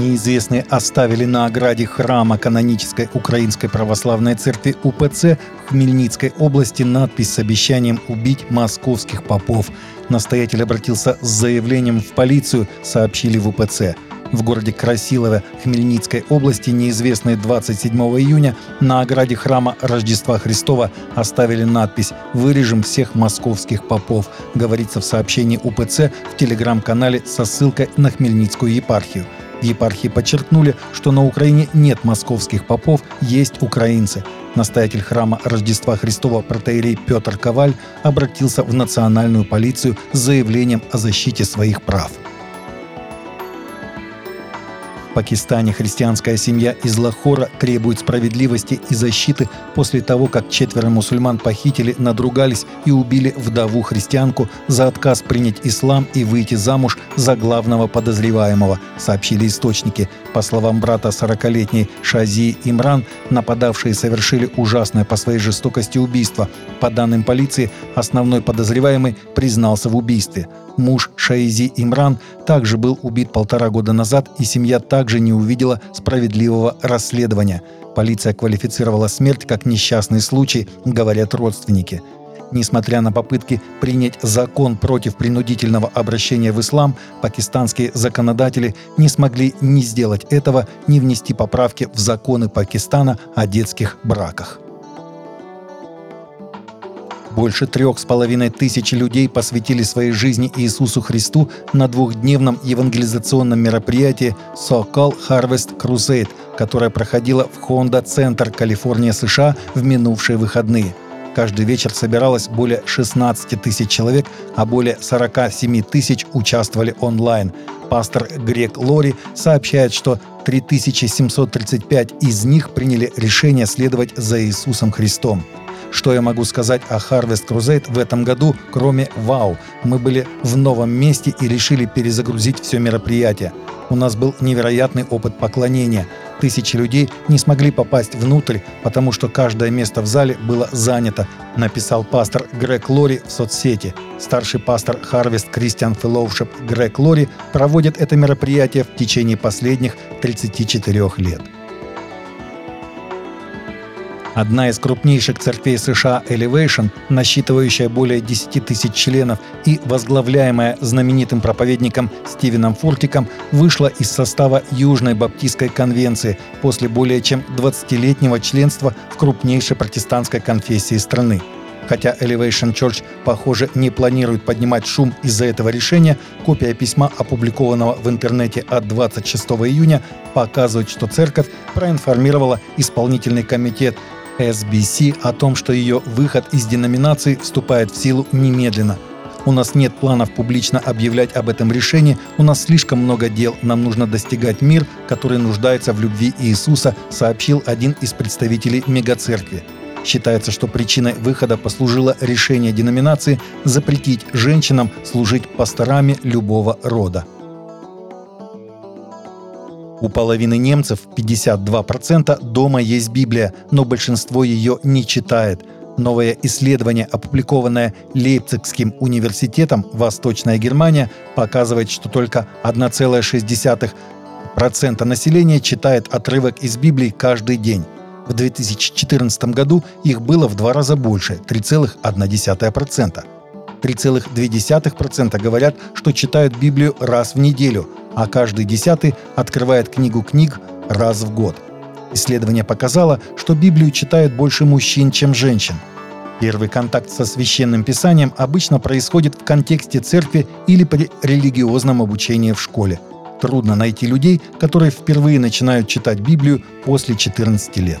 Неизвестные оставили на ограде храма канонической Украинской Православной Церкви УПЦ в Хмельницкой области надпись с обещанием убить московских попов. Настоятель обратился с заявлением в полицию, сообщили в УПЦ. В городе Красилове Хмельницкой области неизвестные 27 июня на ограде храма Рождества Христова оставили надпись «Вырежем всех московских попов», говорится в сообщении УПЦ в телеграм-канале со ссылкой на Хмельницкую епархию. Епархии подчеркнули, что на Украине нет московских попов, есть украинцы. Настоятель храма Рождества Христова протеерей Петр Коваль обратился в национальную полицию с заявлением о защите своих прав. Пакистане христианская семья из Лахора требует справедливости и защиты после того, как четверо мусульман похитили, надругались и убили вдову-христианку за отказ принять ислам и выйти замуж за главного подозреваемого, сообщили источники. По словам брата 40-летней Шази Имран, нападавшие совершили ужасное по своей жестокости убийство. По данным полиции, основной подозреваемый признался в убийстве. Муж Шаизи Имран также был убит полтора года назад, и семья также не увидела справедливого расследования. Полиция квалифицировала смерть как несчастный случай, говорят родственники. Несмотря на попытки принять закон против принудительного обращения в ислам, пакистанские законодатели не смогли ни сделать этого, ни внести поправки в законы Пакистана о детских браках. Больше трех с половиной тысяч людей посвятили своей жизни Иисусу Христу на двухдневном евангелизационном мероприятии So-Called Harvest Crusade, которое проходило в Honda Центр, Калифорния, США в минувшие выходные. Каждый вечер собиралось более 16 тысяч человек, а более 47 тысяч участвовали онлайн. Пастор Грег Лори сообщает, что 3735 из них приняли решение следовать за Иисусом Христом. Что я могу сказать о Harvest Crusade в этом году, кроме «Вау!» Мы были в новом месте и решили перезагрузить все мероприятие. У нас был невероятный опыт поклонения. Тысячи людей не смогли попасть внутрь, потому что каждое место в зале было занято, написал пастор Грег Лори в соцсети. Старший пастор Harvest Christian Fellowship Грег Лори проводит это мероприятие в течение последних 34 лет. Одна из крупнейших церквей США Elevation, насчитывающая более 10 тысяч членов и возглавляемая знаменитым проповедником Стивеном Фуртиком, вышла из состава Южной Баптистской конвенции после более чем 20-летнего членства в крупнейшей протестантской конфессии страны. Хотя Elevation Church, похоже, не планирует поднимать шум из-за этого решения, копия письма, опубликованного в интернете от 26 июня, показывает, что церковь проинформировала исполнительный комитет SBC о том, что ее выход из деноминации вступает в силу немедленно. У нас нет планов публично объявлять об этом решении, у нас слишком много дел, нам нужно достигать мир, который нуждается в любви Иисуса, сообщил один из представителей мегацеркви. Считается, что причиной выхода послужило решение деноминации запретить женщинам служить пасторами любого рода. У половины немцев 52% дома есть Библия, но большинство ее не читает. Новое исследование, опубликованное Лейпцигским университетом «Восточная Германия», показывает, что только 1,6% населения читает отрывок из Библии каждый день. В 2014 году их было в два раза больше – 3,1%. 3,2% говорят, что читают Библию раз в неделю, а каждый десятый открывает книгу книг раз в год. Исследование показало, что Библию читают больше мужчин, чем женщин. Первый контакт со священным писанием обычно происходит в контексте церкви или при религиозном обучении в школе. Трудно найти людей, которые впервые начинают читать Библию после 14 лет.